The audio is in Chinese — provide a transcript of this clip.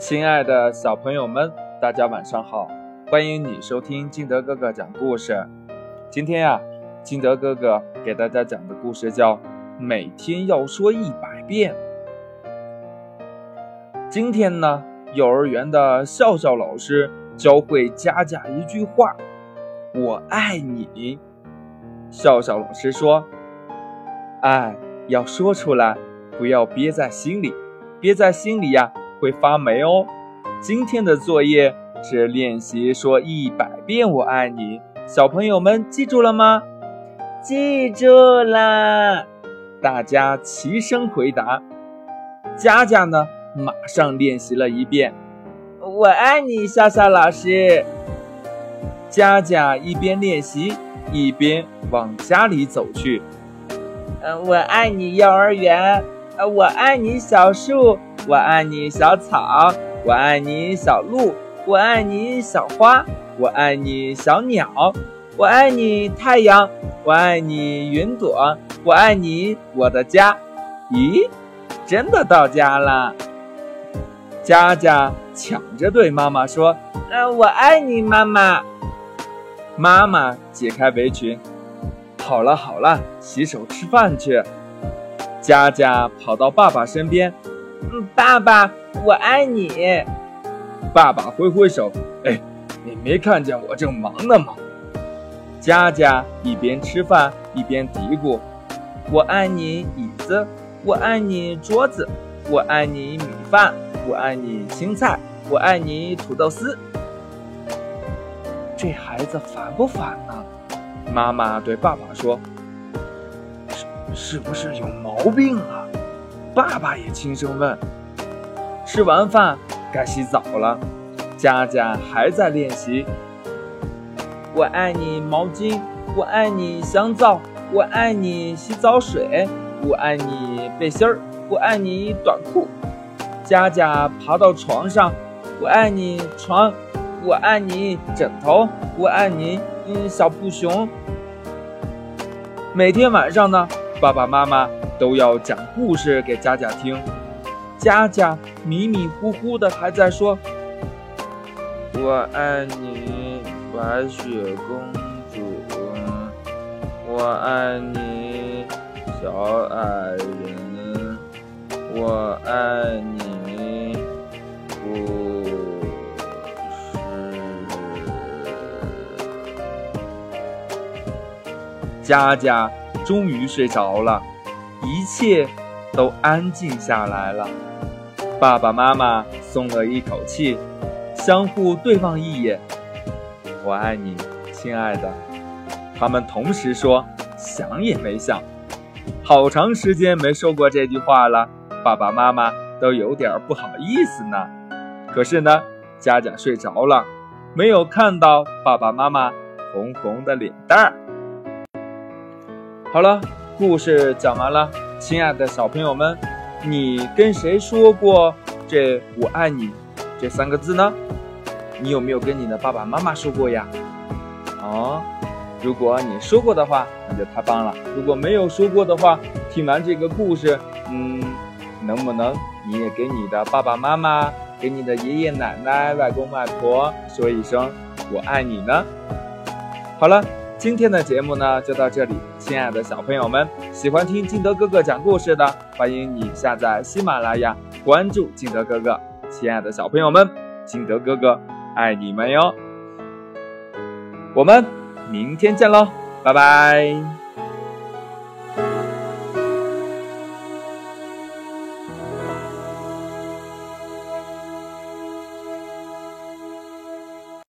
亲爱的小朋友们，大家晚上好！欢迎你收听金德哥哥讲故事。今天呀，金德哥哥给大家讲的故事叫《每天要说一百遍》。今天呢，幼儿园的笑笑老师教会佳佳一句话：“我爱你。”笑笑老师说：“爱要说出来，不要憋在心里，憋在心里呀。”会发霉哦。今天的作业是练习说一百遍“我爱你”，小朋友们记住了吗？记住啦。大家齐声回答。佳佳呢，马上练习了一遍“我爱你”。笑笑老师，佳佳一边练习一边往家里走去。嗯，我爱你幼儿园。呃，我爱你小树。我爱你，小草；我爱你，小鹿；我爱你，小花；我爱你，小鸟；我爱你，太阳；我爱你，云朵；我爱你，我的家。咦，真的到家了！佳佳抢着对妈妈说：“呃，我爱你，妈妈。”妈妈解开围裙：“好了好了，洗手吃饭去。”佳佳跑到爸爸身边。嗯，爸爸，我爱你。爸爸挥挥手，哎，你没看见我正忙呢吗？佳佳一边吃饭一边嘀咕：“我爱你椅子，我爱你桌子，我爱你米饭，我爱你青菜，我爱你土豆丝。”这孩子烦不烦呢？妈妈对爸爸说：“是是不是有毛病啊？”爸爸也轻声问：“吃完饭该洗澡了。”佳佳还在练习。我爱你毛巾，我爱你香皂，我爱你洗澡水，我爱你背心儿，我爱你短裤。佳佳爬到床上，我爱你床，我爱你枕头，我爱你嗯小布熊。每天晚上呢，爸爸妈妈。都要讲故事给佳佳听，佳佳迷迷糊糊的还在说：“我爱你，白雪公主，我爱你，小矮人，我爱你，故事。”佳佳终于睡着了。一切都安静下来了，爸爸妈妈松了一口气，相互对望一眼。我爱你，亲爱的。他们同时说，想也没想。好长时间没说过这句话了，爸爸妈妈都有点不好意思呢。可是呢，佳佳睡着了，没有看到爸爸妈妈红红的脸蛋儿。好了。故事讲完了，亲爱的小朋友们，你跟谁说过这“我爱你”这三个字呢？你有没有跟你的爸爸妈妈说过呀？哦，如果你说过的话，那就太棒了；如果没有说过的话，听完这个故事，嗯，能不能你也给你的爸爸妈妈、给你的爷爷奶奶、外公外婆说一声“我爱你”呢？好了。今天的节目呢就到这里，亲爱的小朋友们，喜欢听金德哥哥讲故事的，欢迎你下载喜马拉雅，关注金德哥哥。亲爱的小朋友们，金德哥哥爱你们哟！我们明天见喽，拜拜。